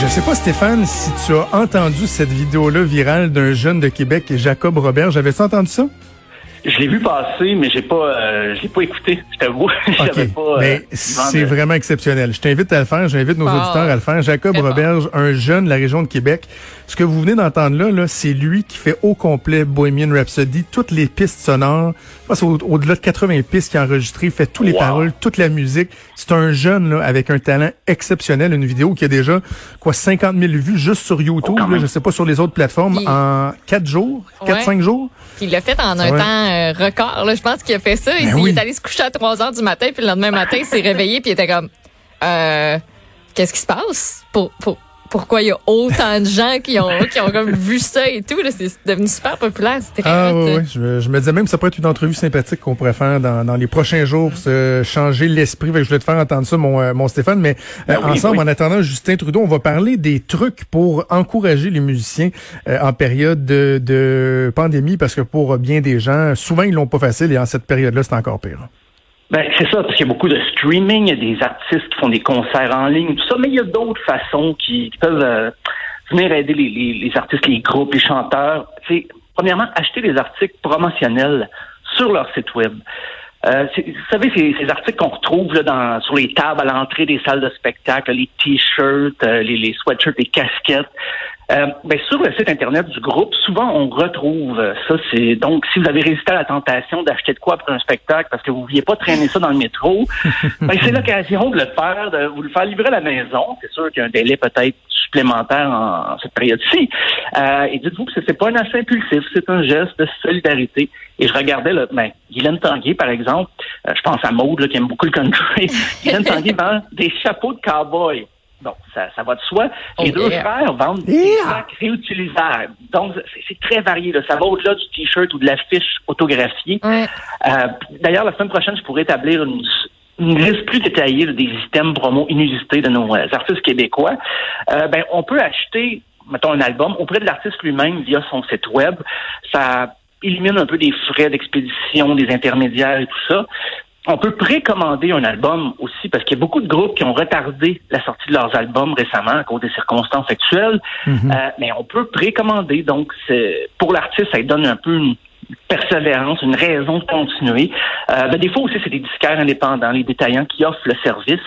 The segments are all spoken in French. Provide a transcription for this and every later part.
Je sais pas, Stéphane, si tu as entendu cette vidéo-là virale d'un jeune de Québec, Jacob Robert. J'avais-tu entendu ça? Je l'ai vu passer, mais j'ai pas, euh, je l'ai pas écouté. Je t'avoue, j'avais pas. euh, mais c'est de- vraiment exceptionnel. Je t'invite à le faire. J'invite nos auditeurs à le faire. Jacob bon. Roberge, un jeune de la région de Québec. Ce que vous venez d'entendre là, là c'est lui qui fait au complet Bohemian Rhapsody, toutes les pistes sonores. Je pense au- au-delà de 80 pistes qu'il a enregistrées, il fait toutes les Wow. paroles, toute la musique. C'est un jeune là, avec un talent exceptionnel. Une vidéo qui a déjà quoi 50 000 vues juste sur YouTube. Oh, quand là, je sais pas sur les autres plateformes en quatre jours, quatre Ouais. cinq jours. Puis il l'a fait en un Ouais. temps euh, record. Là. Je pense qu'il a fait ça. Il, Ben il oui. est allé se coucher à 3 heures du matin, puis le lendemain matin, il s'est réveillé, puis il était comme euh, Qu'est-ce qui se passe? Pour, pour- pourquoi il y a autant de gens qui ont, qui ont comme vu ça et tout? là? C'est devenu super populaire. C'était Ah hot. oui, oui. Je, me- je me disais même que ça pourrait être une entrevue sympathique qu'on pourrait faire dans, dans les prochains jours pour se changer l'esprit. Fait que Je voulais te faire entendre ça, mon, euh, mon Stéphane. Mais euh, Ben oui, ensemble, oui. en attendant Justin Trudeau, on va parler des trucs pour encourager les musiciens euh, en période de, de pandémie, parce que pour bien des gens, souvent ils l'ont pas facile et en cette période-là, c'est encore pire. Ben, c'est ça, parce qu'il y a beaucoup de streaming, il y a des artistes qui font des concerts en ligne, tout ça, mais il y a d'autres façons qui, peuvent euh, venir aider les, artistes, les groupes, les chanteurs. C'est, premièrement, acheter des articles promotionnels sur leur site web. Euh, vous savez, ces, ces articles qu'on retrouve là, dans, sur les tables à l'entrée des salles de spectacle, les t-shirts, euh, les, les sweatshirts, les casquettes. Euh, ben, sur le site internet du groupe, souvent on retrouve euh, ça. C'est donc si vous avez résisté à la tentation d'acheter de quoi pour un spectacle parce que vous ne vouliez pas traîner ça dans le métro, ben, c'est l'occasion de le faire, de vous le faire livrer à la maison. C'est sûr qu'il y a un délai peut-être supplémentaire en, en cette période-ci. Euh, et dites-vous que c'est pas un achat impulsif, c'est un geste de solidarité. Et je regardais là, ben, Guylaine Tanguay, par exemple, euh, je pense à Maude là, qui aime beaucoup le country. Guylaine Tanguay vend des chapeaux de cowboy. Bon, ça, ça va de soi. Les Oh, deux yeah. frères vendent des sacs réutilisables. Donc, c'est- c'est très varié. Là. Ça va au-delà du T-shirt ou de l'affiche autographiée. Ouais. Euh, D'ailleurs, la semaine prochaine, je pourrais établir une, une liste plus détaillée là, des items promo inusités de nos euh, artistes québécois. Euh, ben, on peut acheter, mettons, un album auprès de l'artiste lui-même via son site web. Ça élimine un peu des frais d'expédition, des intermédiaires et tout ça. On peut précommander un album aussi parce qu'il y a beaucoup de groupes qui ont retardé la sortie de leurs albums récemment à cause des circonstances actuelles. Mhm. Euh, mais on peut précommander. Donc, pour l'artiste, ça lui donne un peu une persévérance, une raison de continuer. Euh, ben, des fois aussi, c'est des disquaires indépendants, les détaillants qui offrent le service.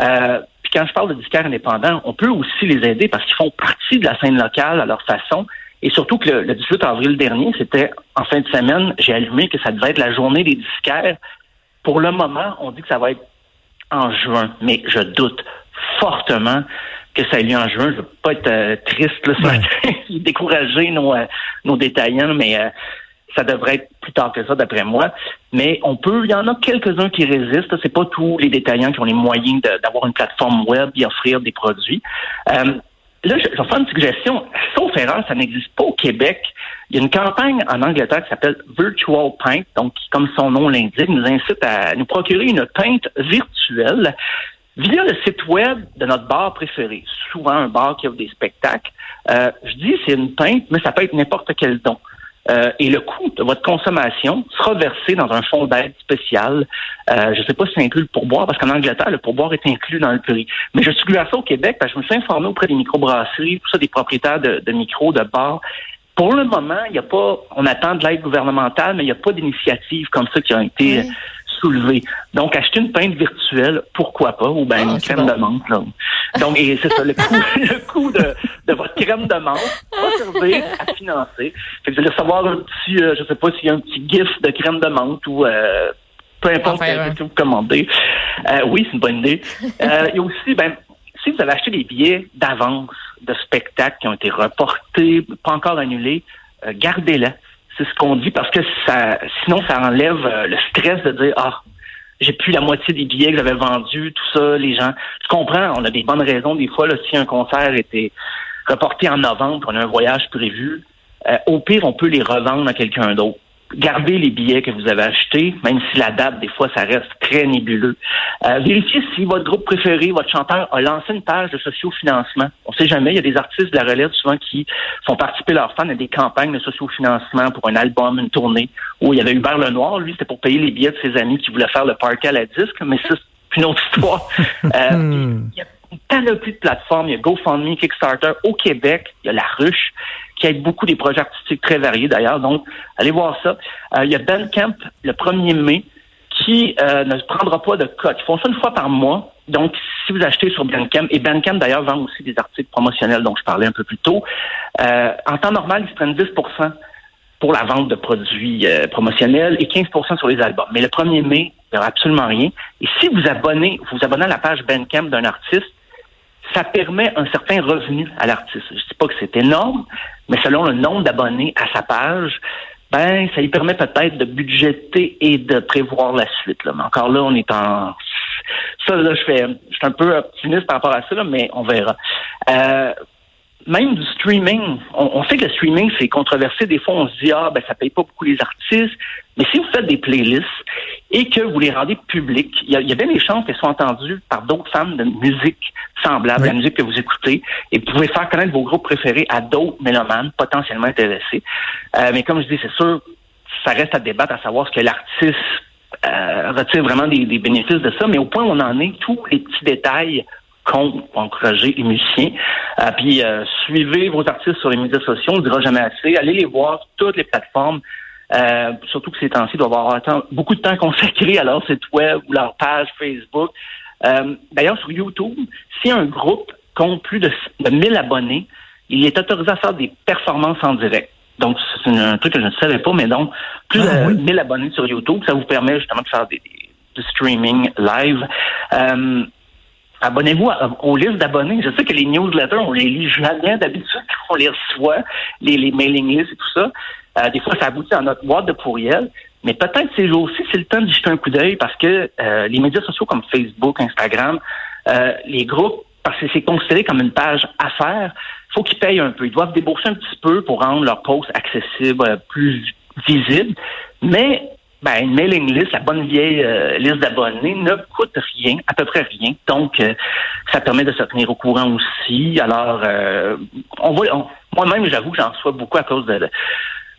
Euh, puis quand je parle de disquaires indépendants, on peut aussi les aider parce qu'ils font partie de la scène locale à leur façon. Et surtout que le, le 18 avril dernier, c'était en fin de semaine, j'ai allumé que ça devait être la journée des disquaires. Pour le moment, on dit que ça va être en juin, mais je doute fortement que ça ait lieu en juin. Je veux pas être euh, triste là, Ouais. décourager nos, euh, nos détaillants, mais euh, ça devrait être plus tard que ça, d'après moi. Mais on peut, il y en a quelques-uns qui résistent. C'est pas tous les détaillants qui ont les moyens d'avoir une plateforme web et offrir des produits. Là, je, je vais faire une suggestion. Sauf erreur, ça n'existe pas au Québec. Il y a une campagne en Angleterre qui s'appelle Virtual Paint, donc qui, comme son nom l'indique, nous incite à nous procurer une peinte virtuelle via le site web de notre bar préféré. Souvent un bar qui offre des spectacles. Euh, je dis c'est une peinte, mais ça peut être n'importe quel don. Euh, et le coût de votre consommation sera versé dans un fonds d'aide spécial. Euh, je ne sais pas si ça inclut le pourboire, parce qu'en Angleterre, le pourboire est inclus dans le prix. Mais je suis à ça au Québec, parce que je me suis informé auprès des microbrasseries, tout ça, des propriétaires de, de micros, de bars. Pour le moment, il n'y a pas, on attend de l'aide gouvernementale, mais il n'y a pas d'initiative comme ça qui a été. Soulever. Donc, acheter une pinte virtuelle, pourquoi pas, ou bien Ah, une crème bon. de menthe. Là. Donc, et c'est ça, le coût, le coût de, de votre crème de menthe va servir à financer. Fait que vous allez recevoir un petit, euh, je sais pas s'il y a un petit gif de crème de menthe ou euh, peu importe En faire euh, que vous commandez. Euh, oui, c'est une bonne idée. Il y a aussi, ben, si vous avez acheté des billets d'avance de spectacles qui ont été reportés, pas encore annulés, gardez-les. C'est ce qu'on dit parce que ça, sinon ça enlève euh, le stress de dire ah j'ai plus la moitié des billets que j'avais vendus, tout ça, les gens. Tu comprends, on a des bonnes raisons des fois là, si un concert était reporté en novembre, on a un voyage prévu, euh, au pire on peut les revendre à quelqu'un d'autre. Gardez les billets que vous avez achetés, même si la date, des fois, ça reste très nébuleux. Euh, vérifiez si votre groupe préféré, votre chanteur, a lancé une page de sociofinancement. On sait jamais, il y a des artistes de la relève souvent qui font participer leurs fans à des campagnes de sociofinancement pour un album, une tournée, où il y avait Hubert Lenoir, lui, c'était pour payer les billets de ses amis qui voulaient faire le parquet à la disque, mais ça, c'est une autre histoire. Euh, Hmm. il y a une panoplie de plateformes. Il y a GoFundMe, Kickstarter. Au Québec, il y a La Ruche, qui aide beaucoup des projets artistiques très variés d'ailleurs. Donc, allez voir ça. Euh, il y a Bandcamp le 1er mai qui euh, ne prendra pas de cote. Ils font ça une fois par mois. Donc, si vous achetez sur Bandcamp, et Bandcamp d'ailleurs vend aussi des articles promotionnels dont je parlais un peu plus tôt, euh, en temps normal, ils se prennent 10% pour la vente de produits promotionnels et 15% sur les albums. Mais le 1er mai, il n'y aura absolument rien. Et si vous abonnez, vous vous abonnez à la page Bandcamp d'un artiste, ça permet un certain revenu à l'artiste. Je dis pas que c'est énorme, mais selon le nombre d'abonnés à sa page, ben ça lui permet peut-être de budgéter et de prévoir la suite. Là. Mais encore là, on est en ça là, je fais, suis un peu optimiste par rapport à ça, mais on verra. Euh, même du streaming, on, on sait que le streaming, c'est controversé. Des fois, on se dit, ah, ben, ça paye pas beaucoup les artistes. Mais si vous faites des playlists et que vous les rendez publiques, il y a, il y a bien des chances qu'elles soient entendues par d'autres fans de musique semblable Oui. à la musique que vous écoutez. Et vous pouvez faire connaître vos groupes préférés à d'autres mélomanes potentiellement intéressés. Euh, mais comme je dis, c'est sûr, ça reste à débattre à savoir ce que l'artiste euh, retire vraiment des, des bénéfices de ça. Mais au point où on en est, tous les petits détails comptent pour encourager les musiciens. Euh, puis euh, suivez vos artistes sur les médias sociaux, on ne dira jamais assez. Allez les voir sur toutes les plateformes. Euh, surtout que ces temps-ci, ils doivent avoir beaucoup de temps consacré à leur site web ou leur page Facebook. Euh, D'ailleurs, sur YouTube, si un groupe compte plus de, de 1000 abonnés, il est autorisé à faire des performances en direct. Donc, c'est un truc que je ne savais pas, mais donc, plus Ah, de oui. 1000 abonnés sur YouTube, ça vous permet justement de faire des, des- du streaming live. Euh, Abonnez-vous à- aux listes d'abonnés. Je sais que les newsletters, on les lit jamais d'habitude, on les reçoit, les, mailing lists et tout ça. Euh, des fois, ça aboutit dans notre boîte de pourriel. Mais peut-être ces jours-ci, c'est le temps d'y jeter un coup d'œil parce que euh, les médias sociaux comme Facebook, Instagram, euh, les groupes, parce que c'est considéré comme une page affaires, faut qu'ils payent un peu. Ils doivent débourser un petit peu pour rendre leur post accessible, euh, plus visible. Mais ben, une mailing list, la bonne vieille euh, liste d'abonnés, ne coûte rien, à peu près rien. Donc, euh, ça permet de se tenir au courant aussi. Alors, euh, on on- moi-même, j'avoue que j'en reçois beaucoup à cause de, de-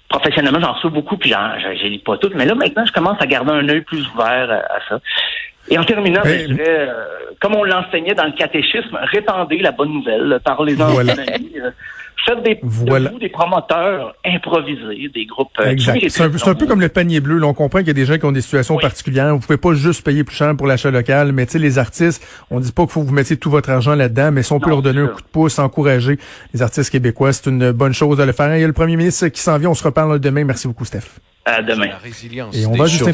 professionnellement, j'en reçois beaucoup, puis j'en, je, lis pas toutes. Mais là, maintenant, je commence à garder un œil plus ouvert à, à ça. Et en terminant, Ben, je dirais, euh, comme on l'enseignait dans le catéchisme, répandez la bonne nouvelle, parlez-en Voilà. Faites des, de Voilà. vous des promoteurs improvisés, des groupes. euh, Exact. C'est un, peu- c'est un peu nom. comme le panier bleu. Là, on comprend qu'il y a des gens qui ont des situations Oui. particulières. Vous pouvez pas juste payer plus cher pour l'achat local, mais tu sais, les artistes, on dit pas qu'il faut que vous mettiez tout votre argent là-dedans, mais si on peut Non, leur donner un coup de pouce, encourager les artistes québécois, c'est une bonne chose de le faire. Il y a le premier ministre qui s'en vient. On se reparle demain. Merci beaucoup, Steph. À demain. La résilience Et on va juste.